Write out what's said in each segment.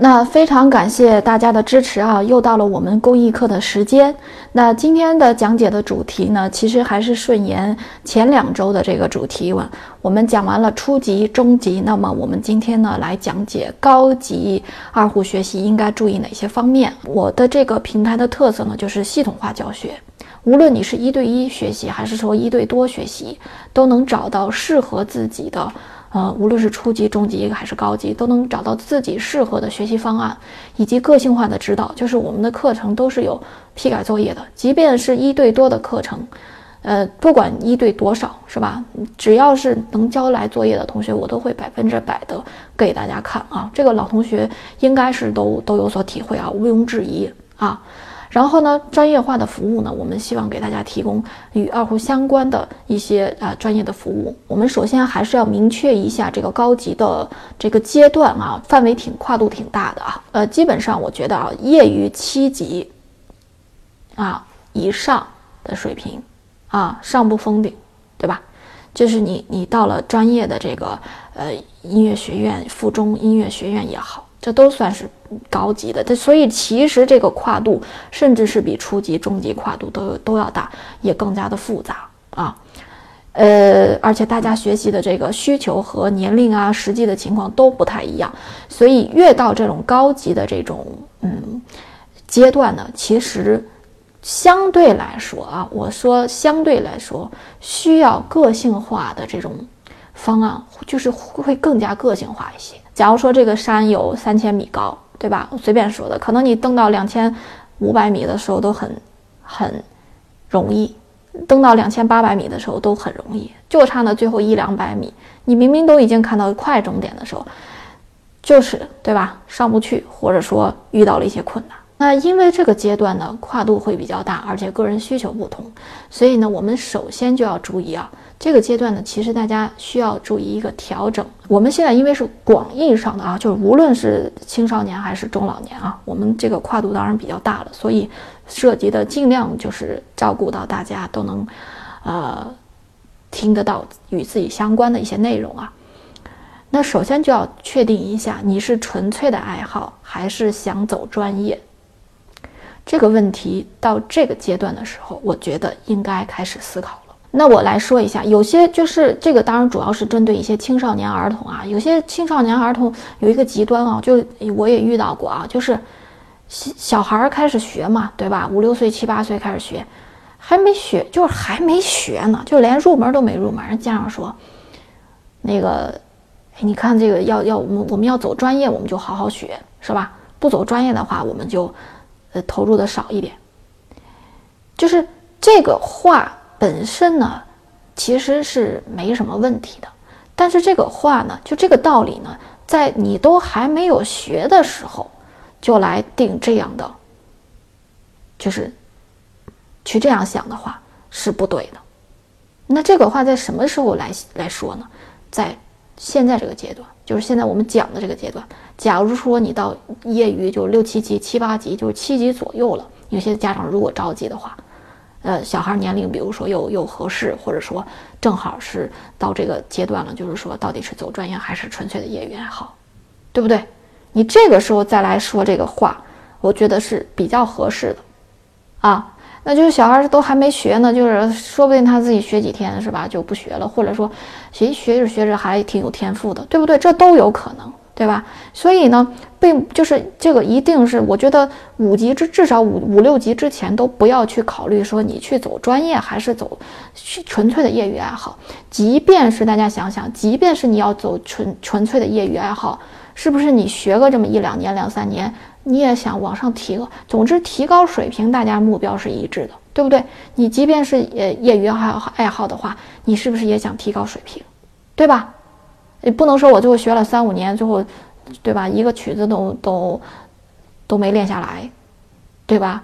那非常感谢大家的支持啊！又到了我们公益课的时间。那今天的讲解的主题呢，其实还是顺延前两周的这个主题。我们讲完了初级、中级，那么我们今天呢来讲解高级二胡学习应该注意哪些方面。我的这个平台的特色呢，就是系统化教学。无论你是一对一学习，还是说一对多学习，都能找到适合自己的。呃，无论是初级、中级还是高级，都能找到自己适合的学习方案，以及个性化的指导。就是我们的课程都是有批改作业的，即便是一对多的课程，呃，不管一对多少，是吧？只要是能交来作业的同学，我都会百分之百的给大家看啊。这个老同学应该是都都有所体会啊，毋庸置疑啊。然后呢，专业化的服务呢，我们希望给大家提供与二胡相关的一些啊专业的服务。我们首先还是要明确一下这个高级的这个阶段啊，范围挺跨度挺大的啊。呃，基本上我觉得啊，业余七级啊以上的水平啊，上不封顶，对吧？就是你你到了专业的这个呃音乐学院、附中音乐学院也好。这都算是高级的，这所以其实这个跨度甚至是比初级、中级跨度都都要大，也更加的复杂啊。呃，而且大家学习的这个需求和年龄啊、实际的情况都不太一样，所以越到这种高级的这种嗯阶段呢，其实相对来说啊，我说相对来说需要个性化的这种方案，就是会更加个性化一些。假如说这个山有三千米高，对吧？我随便说的，可能你登到两千五百米的时候都很很容易，登到两千八百米的时候都很容易，就差那最后一两百米，你明明都已经看到快终点的时候，就是对吧？上不去，或者说遇到了一些困难。那因为这个阶段呢，跨度会比较大，而且个人需求不同，所以呢，我们首先就要注意啊。这个阶段呢，其实大家需要注意一个调整。我们现在因为是广义上的啊，就是无论是青少年还是中老年啊，我们这个跨度当然比较大了，所以涉及的尽量就是照顾到大家都能，呃，听得到与自己相关的一些内容啊。那首先就要确定一下，你是纯粹的爱好还是想走专业？这个问题到这个阶段的时候，我觉得应该开始思考。那我来说一下，有些就是这个，当然主要是针对一些青少年儿童啊。有些青少年儿童有一个极端啊，就我也遇到过啊，就是小小孩开始学嘛，对吧？五六岁、七八岁开始学，还没学，就是还没学呢，就连入门都没入门。家长说，那个，你看这个要要我们我们要走专业，我们就好好学，是吧？不走专业的话，我们就呃投入的少一点。就是这个话。本身呢，其实是没什么问题的，但是这个话呢，就这个道理呢，在你都还没有学的时候，就来定这样的，就是去这样想的话是不对的。那这个话在什么时候来来说呢？在现在这个阶段，就是现在我们讲的这个阶段。假如说你到业余就六七级、七八级，就是七级左右了，有些家长如果着急的话。呃，小孩年龄，比如说又又合适，或者说正好是到这个阶段了，就是说到底是走专业还是纯粹的业余爱好，对不对？你这个时候再来说这个话，我觉得是比较合适的，啊，那就是小孩都还没学呢，就是说不定他自己学几天是吧就不学了，或者说学学着学着还挺有天赋的，对不对？这都有可能。对吧？所以呢，并就是这个一定是，我觉得五级之至少五五六级之前都不要去考虑说你去走专业还是走纯粹的业余爱好。即便是大家想想，即便是你要走纯纯粹的业余爱好，是不是你学个这么一两年、两三年，你也想往上提个？总之提高水平，大家目标是一致的，对不对？你即便是呃业余爱好爱好的话，你是不是也想提高水平？对吧？也不能说我最后学了三五年，最后，对吧？一个曲子都都都没练下来，对吧？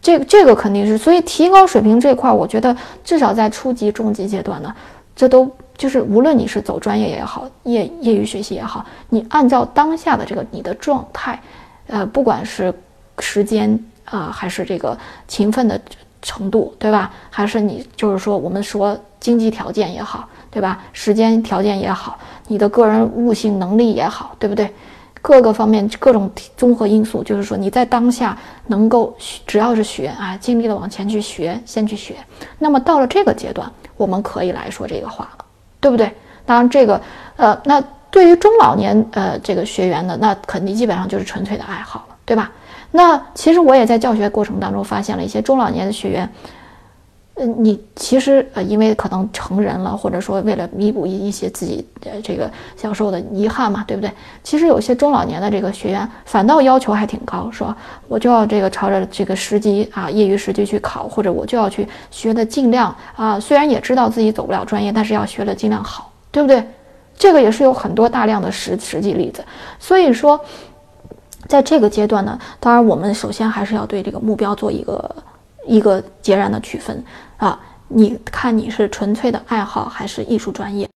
这个这个肯定是，所以提高水平这块，我觉得至少在初级、中级阶段呢，这都就是无论你是走专业也好，业业余学习也好，你按照当下的这个你的状态，呃，不管是时间啊，还是这个勤奋的程度，对吧？还是你就是说我们说经济条件也好，对吧？时间条件也好，你的个人悟性能力也好，对不对？各个方面各种综合因素，就是说你在当下能够只要是学啊，尽力的往前去学，先去学。那么到了这个阶段，我们可以来说这个话了，对不对？当然这个呃，那对于中老年呃这个学员呢，那肯定基本上就是纯粹的爱好了，对吧？那其实我也在教学过程当中发现了一些中老年的学员。嗯，你其实呃，因为可能成人了，或者说为了弥补一一些自己的这个小时候的遗憾嘛，对不对？其实有些中老年的这个学员反倒要求还挺高，说我就要这个朝着这个十级啊，业余十级去考，或者我就要去学的尽量啊，虽然也知道自己走不了专业，但是要学的尽量好，对不对？这个也是有很多大量的实实际例子。所以说，在这个阶段呢，当然我们首先还是要对这个目标做一个。一个截然的区分啊！你看你是纯粹的爱好还是艺术专业？